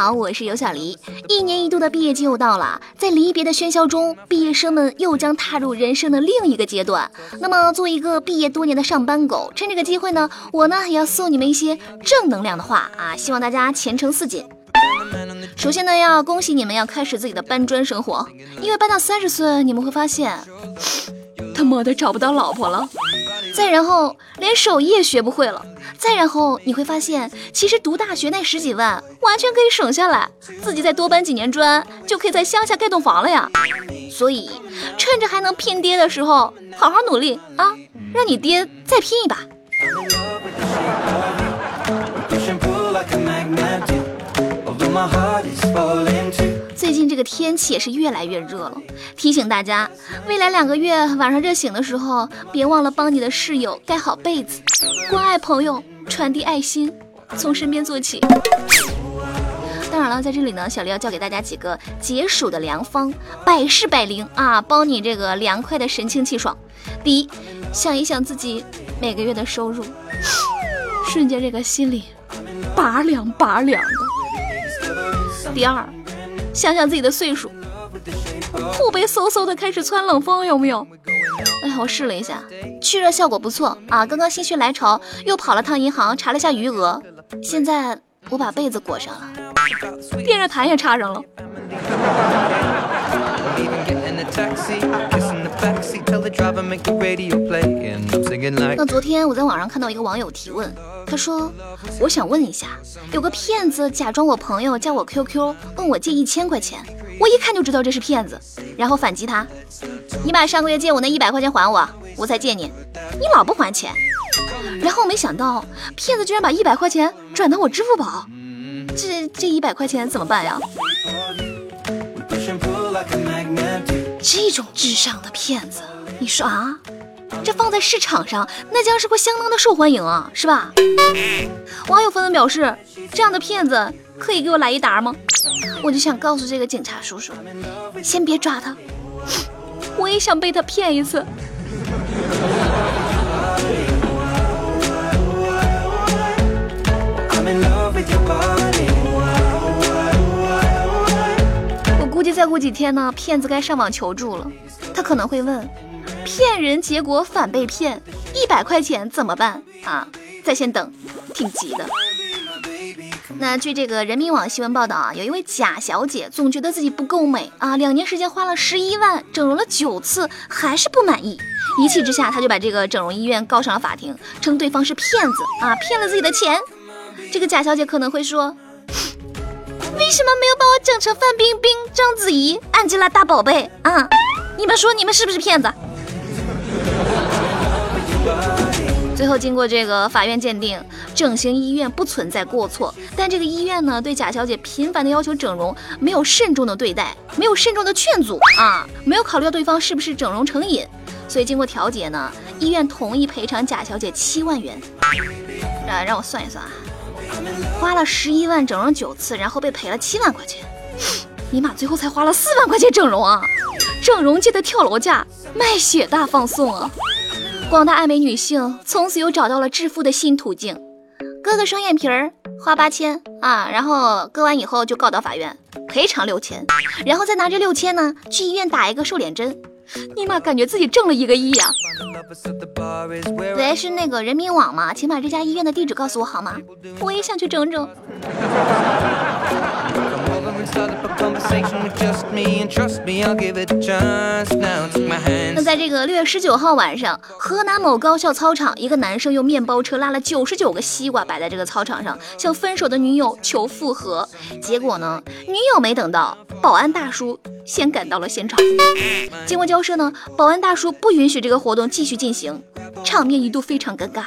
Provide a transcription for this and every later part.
好，我是尤小黎。一年一度的毕业季又到了，在离别的喧嚣中，毕业生们又将踏入人生的另一个阶段。那么，作为一个毕业多年的上班狗，趁这个机会呢，我呢也要送你们一些正能量的话啊，希望大家前程似锦。首先呢，要恭喜你们要开始自己的搬砖生活，因为搬到三十岁，你们会发现，他妈的找不到老婆了。再然后，连手艺也学不会了。再然后，你会发现，其实读大学那十几万完全可以省下来，自己再多搬几年砖，就可以在乡下盖栋房了呀。所以，趁着还能拼爹的时候，好好努力啊，让你爹再拼一把。最近这个天气也是越来越热了，提醒大家，未来两个月晚上热醒的时候，别忘了帮你的室友盖好被子，关爱朋友，传递爱心，从身边做起。当然了，在这里呢，小丽要教给大家几个解暑的良方，百试百灵啊，帮你这个凉快的神清气爽。第一，想一想自己每个月的收入，瞬间这个心里拔凉拔凉的。第二，想想自己的岁数，后背嗖嗖的开始窜冷风，有没有？哎呀，我试了一下，去热效果不错啊！刚刚心血来潮，又跑了趟银行查了下余额，现在我把被子裹上了，电热毯也插上了。那昨天我在网上看到一个网友提问，他说：“我想问一下，有个骗子假装我朋友加我 QQ，问我借一千块钱，我一看就知道这是骗子，然后反击他：你把上个月借我那一百块钱还我，我才借你。你老不还钱。然后没想到骗子居然把一百块钱转到我支付宝，这这一百块钱怎么办呀？这种智商的骗子，你说啊？”这放在市场上，那将是会相当的受欢迎啊，是吧？网友纷纷表示，这样的骗子可以给我来一沓吗？我就想告诉这个警察叔叔，先别抓他，我也想被他骗一次。再过几天呢，骗子该上网求助了，他可能会问。骗人结果反被骗，一百块钱怎么办啊？在线等，挺急的。那据这个人民网新闻报道啊，有一位贾小姐总觉得自己不够美啊，两年时间花了十一万整容了九次，还是不满意。一气之下，她就把这个整容医院告上了法庭，称对方是骗子啊，骗了自己的钱。这个贾小姐可能会说，为什么没有把我整成范冰冰、章子怡、安吉拉大宝贝啊？你们说你们是不是骗子？最后，经过这个法院鉴定，整形医院不存在过错，但这个医院呢，对贾小姐频繁的要求整容，没有慎重的对待，没有慎重的劝阻啊，没有考虑到对方是不是整容成瘾，所以经过调解呢，医院同意赔偿贾小姐七万元。啊，让我算一算啊，花了十一万整容九次，然后被赔了七万块钱，尼玛，最后才花了四万块钱整容啊！整容界的跳楼价，卖血大放送啊！广大爱美女性从此又找到了致富的新途径，割个双眼皮儿花八千啊，然后割完以后就告到法院赔偿六千，然后再拿这六千呢去医院打一个瘦脸针，尼玛感觉自己挣了一个亿呀！喂，是那个人民网吗？请把这家医院的地址告诉我好吗？我也想去整整。那在这个六月十九号晚上，河南某高校操场，一个男生用面包车拉了九十九个西瓜摆在这个操场上，向分手的女友求复合。结果呢，女友没等到，保安大叔先赶到了现场。经过交涉呢，保安大叔不允许这个活动继续进行，场面一度非常尴尬。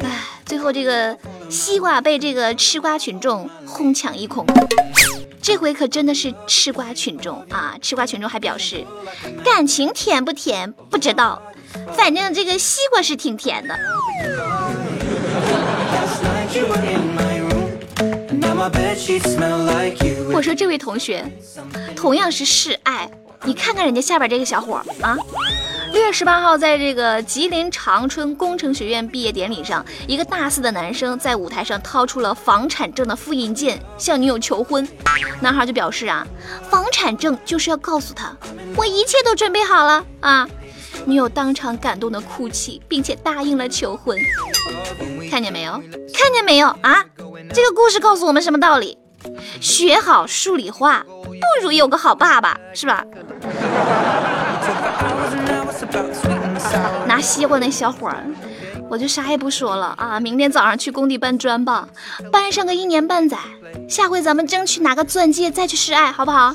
唉，最后这个西瓜被这个吃瓜群众哄抢一空。这回可真的是吃瓜群众啊！吃瓜群众还表示，感情甜不甜不知道，反正这个西瓜是挺甜的。我说这位同学，同样是示爱，你看看人家下边这个小伙啊，六月十八号，在这个吉林长春工程学院毕业典礼上，一个大四的男生在舞台上掏出了房产证的复印件，向女友求婚。男孩就表示啊，房产证就是要告诉他，我一切都准备好了啊。女友当场感动的哭泣，并且答应了求婚。看见没有？看见没有啊？这个故事告诉我们什么道理？学好数理化，不如有个好爸爸，是吧？拿西瓜那小伙儿，我就啥也不说了啊！明天早上去工地搬砖吧，搬上个一年半载，下回咱们争取拿个钻戒再去示爱，好不好？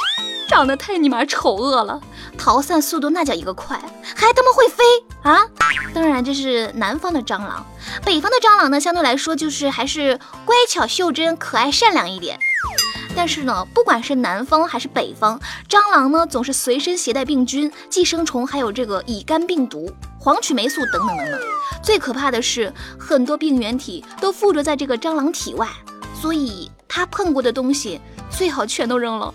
长得太尼玛丑恶了，逃散速度那叫一个快，还他妈会飞啊！当然这是南方的蟑螂，北方的蟑螂呢，相对来说就是还是乖巧袖珍、可爱善良一点。但是呢，不管是南方还是北方，蟑螂呢总是随身携带病菌、寄生虫，还有这个乙肝病毒、黄曲霉素等等等等。最可怕的是，很多病原体都附着在这个蟑螂体外，所以它碰过的东西最好全都扔了。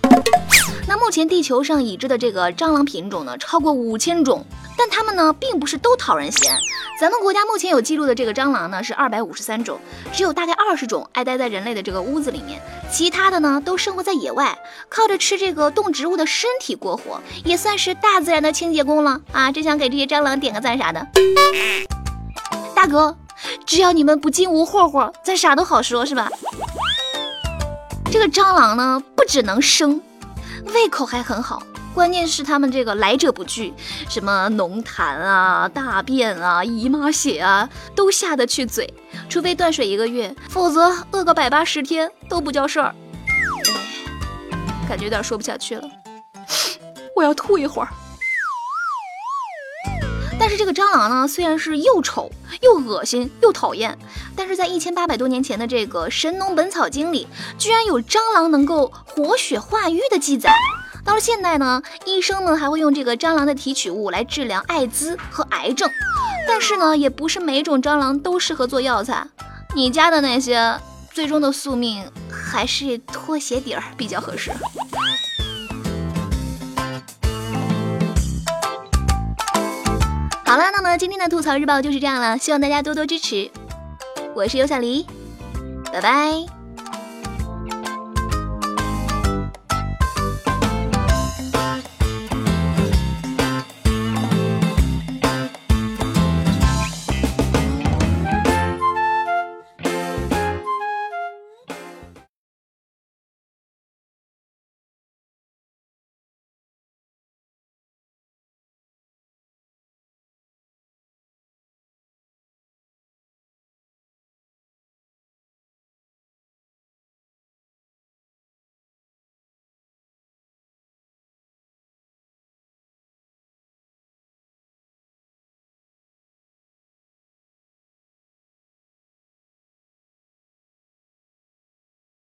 那目前地球上已知的这个蟑螂品种呢，超过五千种，但它们呢，并不是都讨人嫌。咱们国家目前有记录的这个蟑螂呢，是二百五十三种，只有大概二十种爱待在人类的这个屋子里面，其他的呢，都生活在野外，靠着吃这个动植物的身体过活，也算是大自然的清洁工了啊！真想给这些蟑螂点个赞啥的。大哥，只要你们不进屋霍霍，咱啥都好说，是吧？这个蟑螂呢，不只能生。胃口还很好，关键是他们这个来者不拒，什么浓痰啊、大便啊、姨妈血啊，都下得去嘴。除非断水一个月，否则饿个百八十天都不叫事儿。感觉有点说不下去了，我要吐一会儿。但是这个蟑螂呢，虽然是又丑又恶心又讨厌，但是在一千八百多年前的这个《神农本草经》里，居然有蟑螂能够活血化瘀的记载。到了现代呢，医生们还会用这个蟑螂的提取物来治疗艾滋和癌症。但是呢，也不是每种蟑螂都适合做药材，你家的那些最终的宿命还是拖鞋底儿比较合适。今天的吐槽日报就是这样了，希望大家多多支持。我是尤小黎，拜拜。